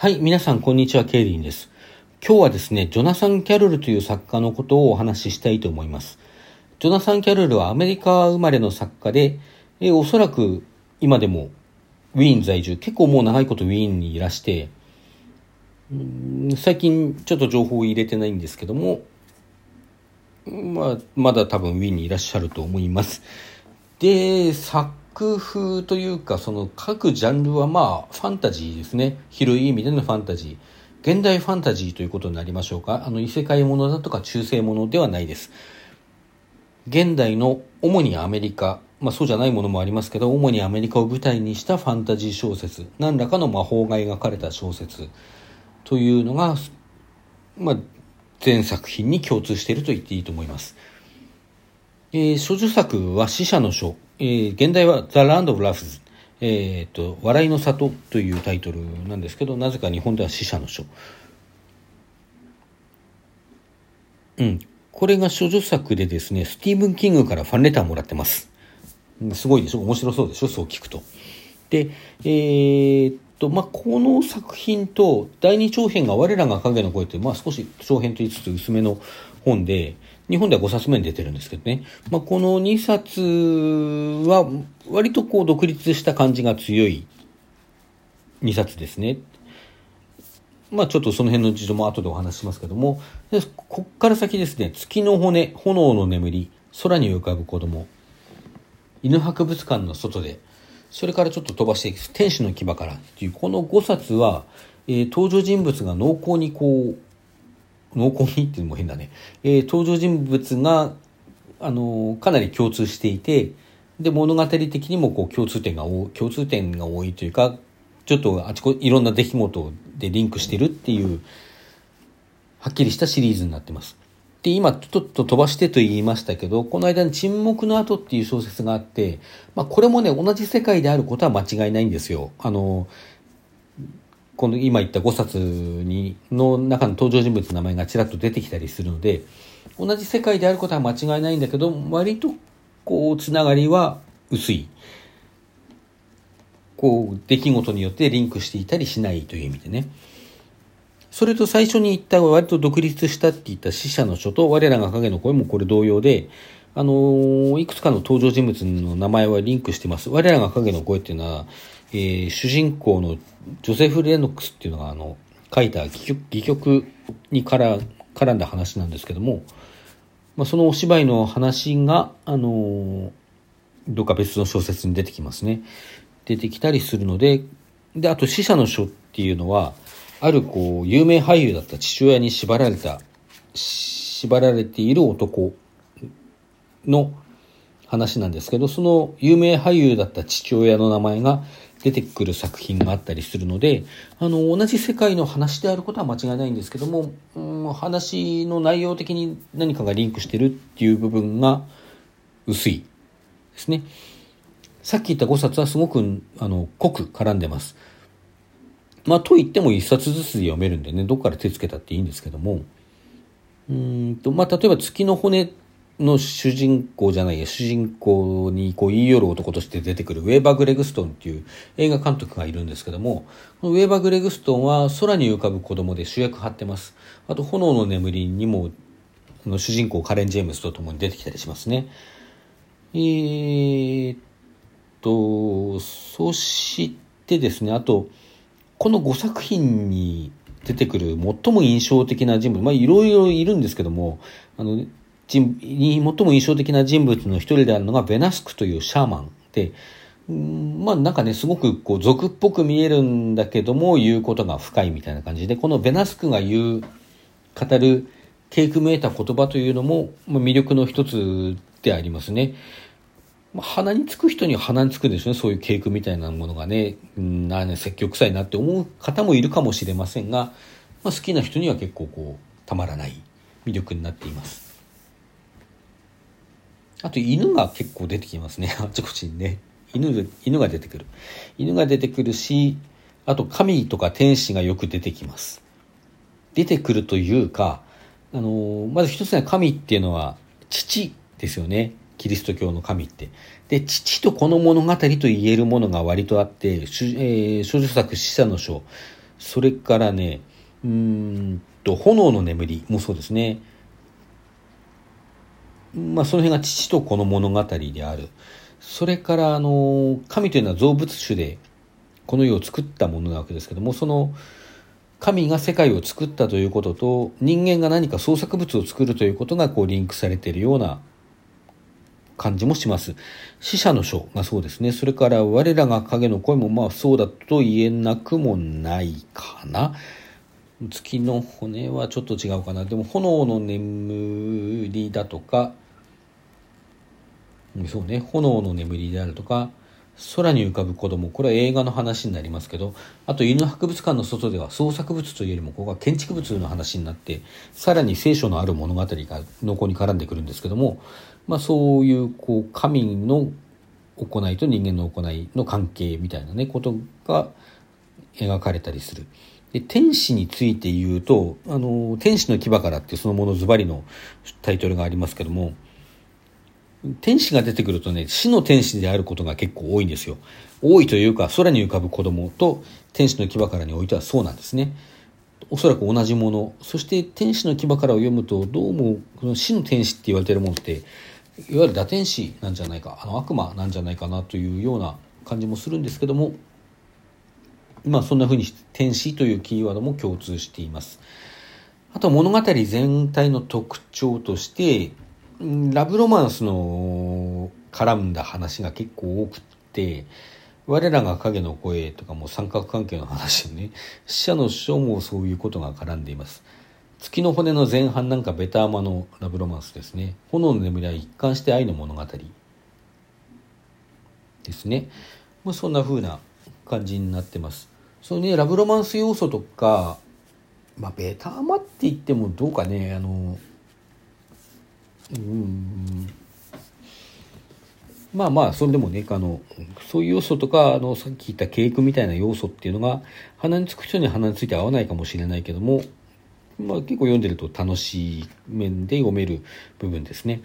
はい、皆さんこんにちは、ケイリンです。今日はですね、ジョナサン・キャロルという作家のことをお話ししたいと思います。ジョナサン・キャロルはアメリカ生まれの作家で、えおそらく今でもウィーン在住、結構もう長いことウィーンにいらして、最近ちょっと情報を入れてないんですけども、まあ、まだ多分ウィーンにいらっしゃると思います。で、作作風というかその各ジャンルはまあファンタジーですね。広い意味でのファンタジー。現代ファンタジーということになりましょうか。あの異世界ものだとか中世ものではないです。現代の主にアメリカ。まあそうじゃないものもありますけど主にアメリカを舞台にしたファンタジー小説。何らかの魔法が描かれた小説。というのがまあ全作品に共通していると言っていいと思います。えー、諸女作は死者の書。えー、現代は The Land of Laughs、えーと、笑いの里というタイトルなんですけど、なぜか日本では死者の書。うん。これが処女作でですね、スティーブン・キングからファンレターもらってます。すごいでしょ？面白そうでしょ？そう聞くと。で、えー、っと、まあ、この作品と第二長編が我らが影の声という、まあ、少し長編と言いつつ薄めの本で、日本では5冊目に出てるんですけどね。まあ、この2冊は割とこう独立した感じが強い2冊ですね。まあちょっとその辺の事情も後でお話ししますけども、こっから先ですね、月の骨、炎の眠り、空に浮かぶ子供、犬博物館の外で、それからちょっと飛ばしていく、天使の牙からっていう、この5冊は、えー、登場人物が濃厚にこう、濃厚にっていうのも変だね、えー、登場人物が、あのー、かなり共通していて、で、物語的にもこう共通点が多い、共通点が多いというか、ちょっとあちこいろんな出来事でリンクしてるっていう、はっきりしたシリーズになってます。で、今ちょっと飛ばしてと言いましたけど、この間に沈黙の後っていう小説があって、まあこれもね、同じ世界であることは間違いないんですよ。あの、この今言った5冊にの中の登場人物の名前がちらっと出てきたりするので同じ世界であることは間違いないんだけど割とこうつながりは薄いこう出来事によってリンクしていたりしないという意味でねそれと最初に言った割と独立したって言った死者の書と我らが影の声もこれ同様であの、いくつかの登場人物の名前はリンクしてます。我らが影の声っていうのは、えー、主人公のジョセフ・レノックスっていうのがあの書いた戯曲戯曲に絡んだ話なんですけども、まあ、そのお芝居の話が、あのどっか別の小説に出てきますね。出てきたりするので、で、あと死者の書っていうのは、あるこう、有名俳優だった父親に縛られた、縛られている男の話なんですけど、その有名俳優だった父親の名前が出てくる作品があったりするので、あの、同じ世界の話であることは間違いないんですけども、うん、話の内容的に何かがリンクしてるっていう部分が薄いですね。さっき言った5冊はすごく、あの、濃く絡んでます。まあ、と言っても1冊ずつで読めるんでね、どっから手つけたっていいんですけども、うんと、まあ、例えば月の骨の主人公じゃないや、主人公にこう言い寄る男として出てくるウェーバー・グレグストンっていう映画監督がいるんですけども、このウェーバー・グレグストンは空に浮かぶ子供で主役張ってます。あと、炎の眠りにも、の主人公カレン・ジェームスと共に出てきたりしますね。えー、っと、そしてですね、あと、この5作品に出てくる最も印象的な人物、まあいろいろいるんですけども、あの、人に最も印象的な人物の一人であるのがベナスクというシャーマンで、まあなんかね、すごくこう俗っぽく見えるんだけども言うことが深いみたいな感じで、このベナスクが言う、語る経句めいた言葉というのも魅力の一つでありますね。鼻につく人には鼻につくでしょうね。そういう経句みたいなものがね、うん、積極臭いなって思う方もいるかもしれませんが、まあ、好きな人には結構こう、たまらない魅力になっています。あと犬が結構出てきますね。あちこちにね。犬、犬が出てくる。犬が出てくるし、あと神とか天使がよく出てきます。出てくるというか、あの、まず一つは神っていうのは父ですよね。キリスト教の神って。で、父とこの物語と言えるものが割とあって、えー、少女作死者の書それからね、うんと、炎の眠りもそうですね。まあ、その辺が父と子の物語である。それから、あの、神というのは造物種で、この世を作ったものなわけですけども、その、神が世界を作ったということと、人間が何か創作物を作るということが、こう、リンクされているような感じもします。死者の書がそうですね。それから、我らが影の声も、まあ、そうだと言えなくもないかな。月の骨はちょっと違うかな。でも、炎の眠りだとか、そうね、炎の眠りであるとか、空に浮かぶ子供、これは映画の話になりますけど、あと犬博物館の外では創作物というよりも、ここは建築物の話になって、さらに聖書のある物語が濃厚に絡んでくるんですけども、まあそういう、こう、神の行いと人間の行いの関係みたいなね、ことが描かれたりする。で天使について言うと、あの、天使の牙からってそのものズバリのタイトルがありますけども、天使が出てくるとね、死の天使であることが結構多いんですよ。多いというか、空に浮かぶ子供と天使の牙からにおいてはそうなんですね。おそらく同じもの。そして天使の牙からを読むと、どうもこの死の天使って言われてるものって、いわゆる打天使なんじゃないか、あの悪魔なんじゃないかなというような感じもするんですけども、まあそんな風にして天使というキーワードも共通しています。あと物語全体の特徴として、ラブロマンスの絡んだ話が結構多くて、我らが影の声とかも三角関係の話でね、死者の書もそういうことが絡んでいます。月の骨の前半なんかベターマのラブロマンスですね。炎の眠りは一貫して愛の物語ですね。まあ、そんな風な感じになってます。そのね、ラブロマンス要素とか、まあ、ベターマって言ってもどうかね、あの、うんまあまあそれでもねあのそういう要素とかあのさっき言った稽古みたいな要素っていうのが鼻につく人に鼻について合わないかもしれないけども、まあ、結構読んでると楽しい面で読める部分ですね。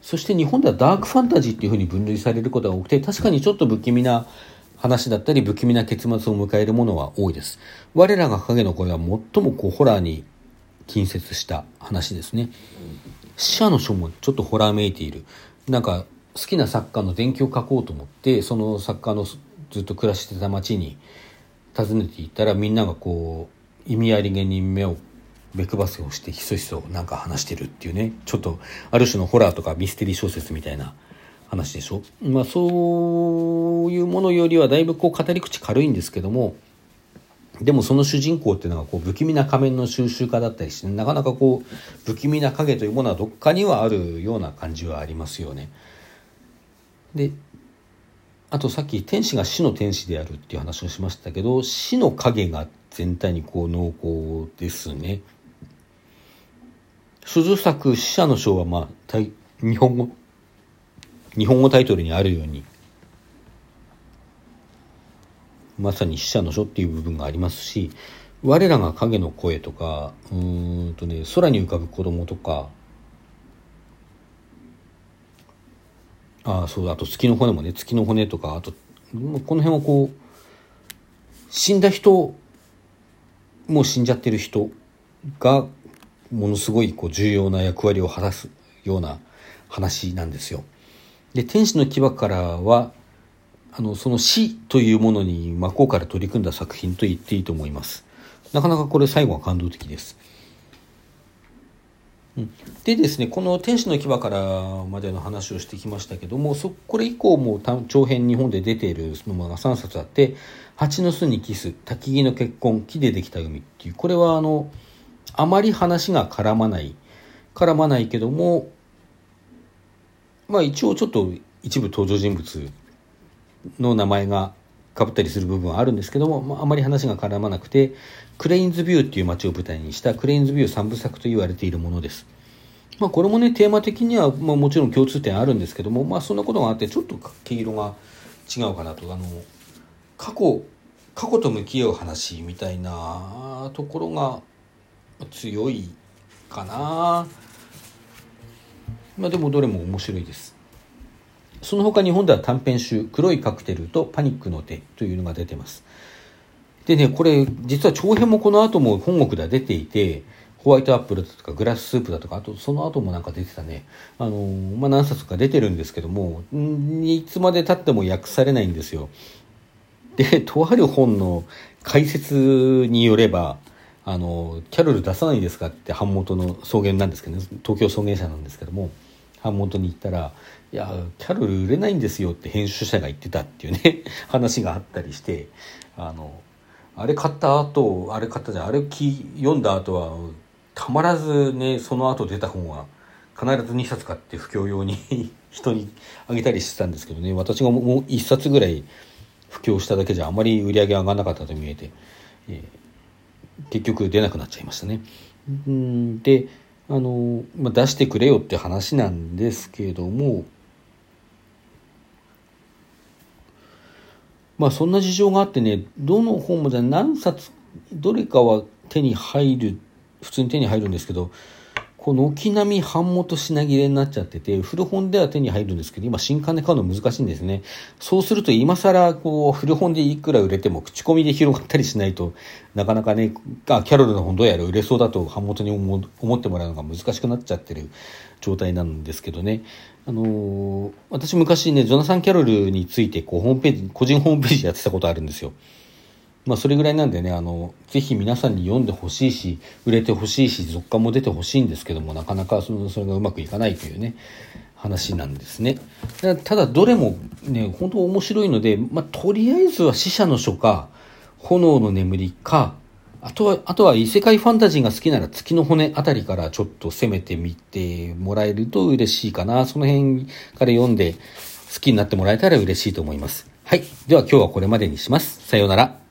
そして日本ではダークファンタジーっていうふうに分類されることが多くて確かにちょっと不気味な話だったり不気味な結末を迎えるものは多いです。我らが影の声は最もこうホラーに近接した話ですね。死者の書もちょっとホラーめいている。なんか好きな作家の伝記を書こうと思って、その作家のずっと暮らしてた町に訪ねていったらみんながこう意味ありげに目を目配せをしてひそひそなんか話してるっていうね、ちょっとある種のホラーとかミステリー小説みたいな話でしょ？まあそういうものよりはだいぶこう語り口軽いんですけども、でもその主人公っていうのがこう不気味な仮面の収集家だったりして、なかなかこう不気味な影というものはどっかにはあるような感じはありますよね。で、あとさっき天使が死の天使であるっていう話をしましたけど、死の影が全体にこう濃厚ですね。所蔵作死者の章はまあ、日本語、日本語タイトルにあるように、まさに死者の書っていう部分がありますし、我らが影の声とか、うんとね、空に浮かぶ子供とか、あ、そう、あと月の骨もね、月の骨とか、あと、この辺はこう、死んだ人、もう死んじゃってる人が、ものすごいこう重要な役割を果たすような話なんですよ。で、天使の牙からは、あの、その死というものに真っ向から取り組んだ作品と言っていいと思います。なかなかこれ最後は感動的です。でですね、この天使の牙からまでの話をしてきましたけども、そこれ以降も長編日本で出ているのが3冊あって、蜂の巣にキス、焚き木の結婚、木でできた海っていう、これはあの、あまり話が絡まない、絡まないけども、まあ一応ちょっと一部登場人物の名前がかぶったりする部分はあるんですけども、まあ、あまり話が絡まなくて、クレインズビューっていう街を舞台にしたクレインズビュー三部作と言われているものです。まあ、これもね、テーマ的には、まあ、もちろん共通点あるんですけども、まあ、そんなことがあって、ちょっと毛色が違うかなと。あの、過去、過去と向き合う話みたいなところが強いかな。まあ、でもどれも面白いです。その他日本では短編集「黒いカクテル」と「パニックの手」というのが出てます。でね、これ、実は長編もこの後も本国では出ていて、ホワイトアップルだとかグラススープだとか、あとその後もなんか出てたね。あの、まあ、何冊か出てるんですけども、いつまで経っても訳されないんですよ。で、とある本の解説によれば、あの、キャロル出さないですかって版元の草原なんですけどね、東京草原社なんですけども、版元に行ったら、いや、キャロル売れないんですよって編集者が言ってたっていうね、話があったりして、あの、あれ買った後、あれ買ったじゃん、あれ読んだ後は、たまらずね、その後出た本は、必ず2冊買って布教用に 人にあげたりしてたんですけどね、私がもう1冊ぐらい布教しただけじゃあまり売り上げ上がらなかったと見えて、えー、結局出なくなっちゃいましたね。で、あの、まあ、出してくれよって話なんですけども、まあそんな事情があってね、どの本もじゃ何冊、どれかは手に入る、普通に手に入るんですけど、この軒並み版元品切れになっちゃってて、古本では手に入るんですけど、今新刊で買うの難しいんですね。そうすると今更こう古本でいくら売れても口コミで広がったりしないとなかなかね、あキャロルの本どうやら売れそうだと版元に思ってもらうのが難しくなっちゃってる状態なんですけどね。あのー、私昔ね、ジョナサン・キャロルについて、こう、ホームページ、個人ホームページやってたことあるんですよ。まあ、それぐらいなんでね、あの、ぜひ皆さんに読んでほしいし、売れてほしいし、続刊も出てほしいんですけども、なかなかそのそれがうまくいかないというね、話なんですね。ただ、どれもね、本当面白いので、まあ、とりあえずは死者の書か、炎の眠りか、あとは、あとは異世界ファンタジーが好きなら月の骨あたりからちょっと攻めてみてもらえると嬉しいかな。その辺から読んで好きになってもらえたら嬉しいと思います。はい。では今日はこれまでにします。さようなら。